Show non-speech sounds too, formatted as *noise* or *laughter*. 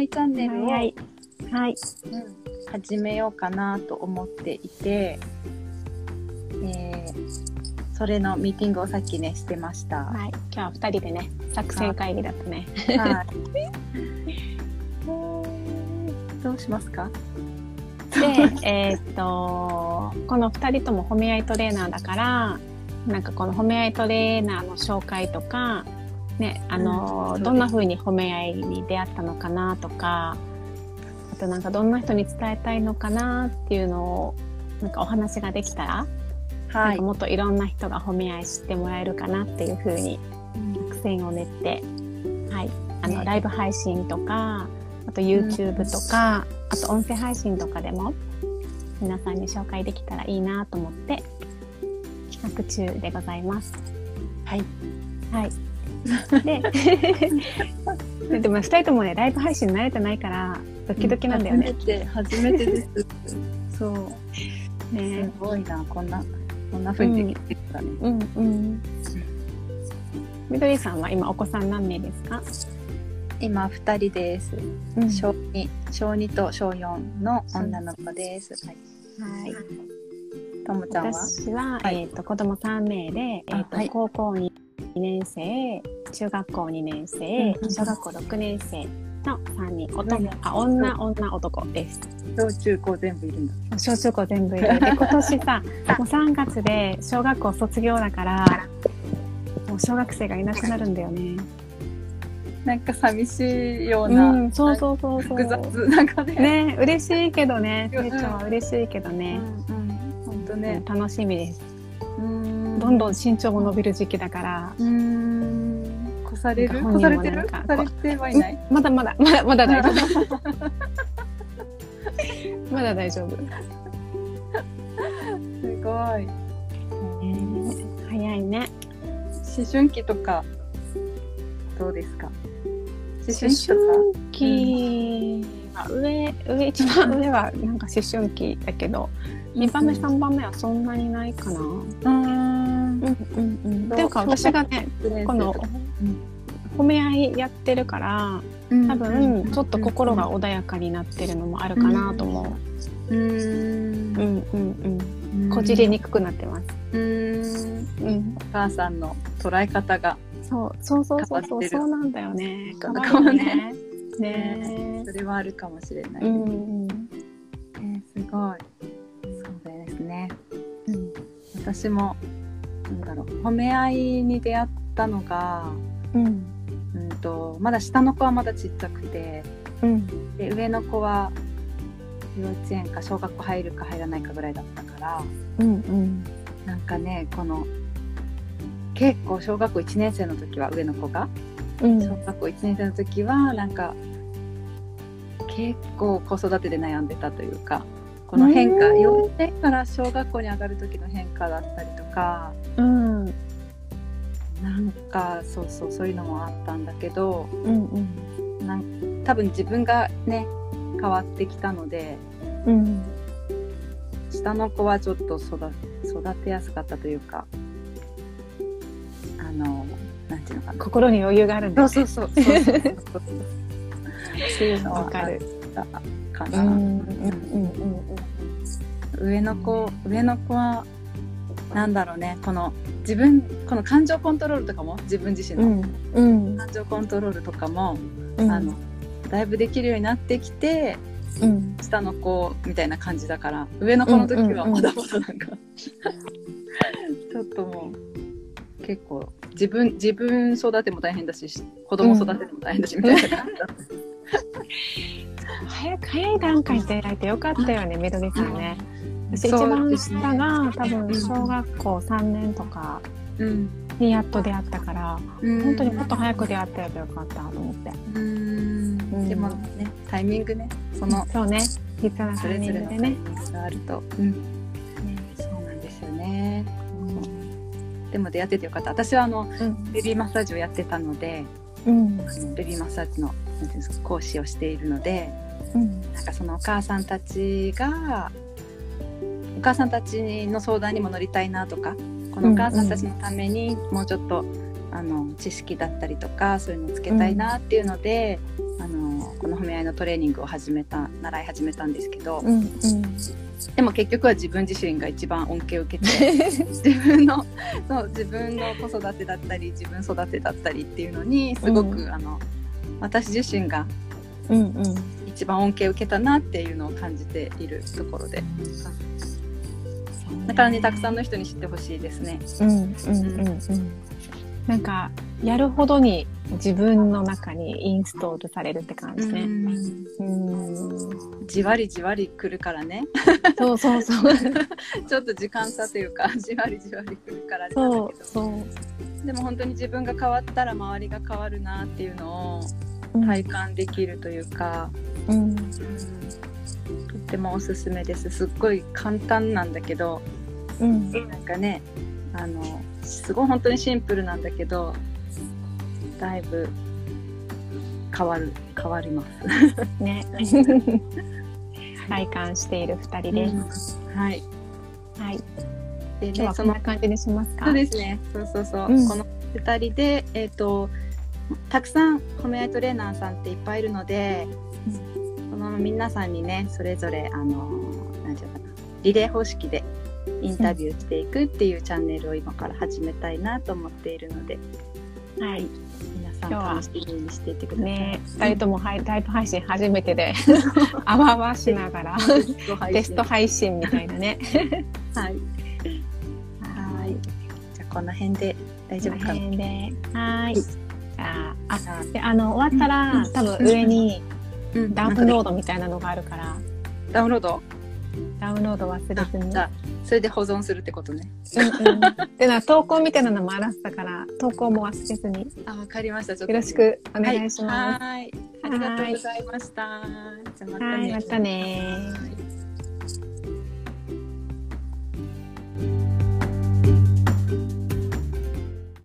愛いチャンネルを、はいはい。はい。うん。始めようかなと思っていて、えーそれのミーティングをさっきねしてました。はい。今日は二人でね作戦会議だったね。はい。どうしますか？でえーっとこの二人とも褒め合いトレーナーだからなんかこの褒め合いトレーナーの紹介とかねあの、うんどんな風に褒め合いに出会ったのかなとかあとなんかどんな人に伝えたいのかなっていうのをなんかお話ができたら、なんかもっといろんな人が褒め合い知ってもらえるかなっていう風に作戦を練って、はい、あの、ねライブ配信とかあと YouTube とか、あと音声配信とかでも皆さんに紹介できたらいいなと思って企画中でございます。はい。はい。でででも2人ともねライブ配信慣れてないからドキドキなんだよね。初めて初めてです。そう。ねすごいなこんなこんな風にできてるんだね。うんうん。みどりさんは今お子さん何名ですか？今二人です。うん小二小二と小四の女の子です。はい。はい。ともちゃんは？私は、はいえっ、と子供3名で、えっ、と、はい高校2年生、中学校2年生、うん小学校6年生の3人、うん男、あ女女男です。小中高全部いるんだ。小中高全部いる。で今年さ、*laughs* もう3月で小学校卒業だから、もう小学生がいなくなるんだよね。なんか寂しいよううな、ん、そうそうそうそう。複雑なんかね。ね、嬉しいけどね、うん成長は嬉しいけどうんね、うん。本当ね。楽しみです。うんどんどん身長も伸びる時期だから、うーん。越される？越されてる？越されてはいない。まだまだ、まだまだ大丈夫。*laughs* まだ大丈夫。すごい。早いね。思春期とかどうですか？思思春期とか？春期は上、上、一番 *laughs* 上はなんか思春期だけど、二番目、三番目はそんなにないかな。うんうーんうんうん。っていうか私がね、この褒め合いやってるから、多分ちょっと心が穏やかになってるのもあるかなと思う。ーう。うん。んうん。うん。うん。こじれにくくなってます。うーん。うん。お母さんの捉え方が。そうそうそうそうそうそうなんだよね。ね。ね。それはあるかもしれない、うんうん。えーすごい。そうですね。うん。私もなんだろう褒め合いに出会ったのが、うん。うん、とまだ下の子はまだちっちゃくてうん。で上の子は幼稚園か小学校入るか入らないかぐらいだったからうんうん。なんかねこの結構小学校1年生の時は上の子がうん。小学校1年生の時はなんか結構子育てで悩んでたというかこの変化うん。幼稚園から小学校に上がる時の変化だったりとかうん。なんかそうそうそういうのもあったんだけどうんなん多分自分がね変わってきたのでうん。下の子はちょっと育育てやすかったというかあのなんていうのかな。心に余裕があるんだそうそうそうそうそうそう。*laughs* いうのはわかる。あったかな、上の子上の子はなんだろうね。この自分この感情コントロールとかも自分自身うのんうん。感情コントロールとかも、うん。あのだいぶできるようになってきてうん。下の子みたいな感じだから上の子の時はまだまだなんか、ちょっともう結構自分自分育ても大変だし子供育てても大変だしみたいな。感じだった。早く早い段階で出会えてよかったよねめどりさんね。私一番下が多分小学校3年とかうん。にやっと出会ったからうん。本当にもっと早く出会ってればよかったと思って。うん。うん。でもねタイミングね。そのそうね。必要なそタイミングでね。があると、うん。そうなんですよね、でも出会っててよかった。私はあのうん。ベビーマッサージをやってたのでうん。ベビーマッサージの講師をしているのでうんなんかそのお母さんたちがお母さんたちの相談にも乗りたいなとかこのお母さんたちのためにもうちょっと、あの知識だったりとかそういうのをつけたいなっていうので、あのこの褒め合いのトレーニングを始めた習い始めたんですけど、うんうんでも結局は自分自身が一番恩恵を受けて自分のそう自分の子育てだったり自分育てだったりっていうのにすごく、うんあの私自身がうんうん一番恩恵を受けたなっていうのを感じているところでだからねたくさんの人に知ってほしいですね。うんうんうんうんなんかやるほどに自分の中にインストールされるって感じね。うんじわりじわり来るからねそうそうそう。*laughs* ちょっと時間差というかじわりじわり来るからそうそう。でも本当に自分が変わったら周りが変わるなっていうのをうん体感できるというか、うんとってもおすすめですすっごい簡単なんだけどうんなんかねあのすごい本当にシンプルなんだけどだいぶ変わる変わります。*laughs* ね。*laughs* *laughs* 体感している二人です。はい。はい。で今日はこんな感じにしますか？そうですね。そうそうそう。うんこの二人でえっ、とたくさん褒め合いトレーナーさんっていっぱいいるので、その皆さんにねそれぞれあのなんていうのかなリレー方式でインタビューしていくっていうチャンネルを今から始めたいなと思っているので、はい。皆さん楽しみにしていてください。ね、二人ともはいライブ配信初めてで、あわあわしながら、テスト配信みたいなね。*laughs* はい。はい。この辺で大丈夫かな？で。はい。あ、あ、で、あの、終わったら、うん多分上にあうんダウンロードみたいなのがあるから、ダウンロード？ダウンロード忘れずに。それで保存するってことね。うんうん。で、な投稿みたいなのもあらせたから、投稿も忘れずに。あ、わかりました。ちょっとよろしくお願いします。はい。はいありがとうございました。じゃあまたね。はい、またねはい